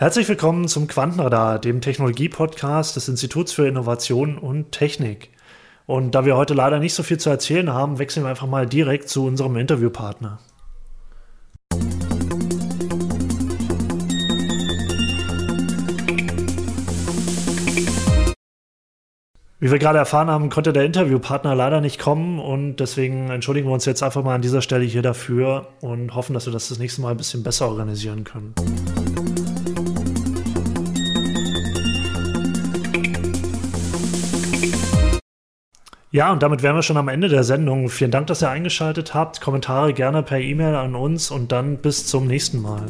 Herzlich willkommen zum Quantenradar, dem Technologie-Podcast des Instituts für Innovation und Technik. Und da wir heute leider nicht so viel zu erzählen haben, wechseln wir einfach mal direkt zu unserem Interviewpartner. Wie wir gerade erfahren haben, konnte der Interviewpartner leider nicht kommen und deswegen entschuldigen wir uns jetzt einfach mal an dieser Stelle hier dafür und hoffen, dass wir das das nächste Mal ein bisschen besser organisieren können. Ja, und damit wären wir schon am Ende der Sendung. Vielen Dank, dass ihr eingeschaltet habt. Kommentare gerne per E-Mail an uns und dann bis zum nächsten Mal.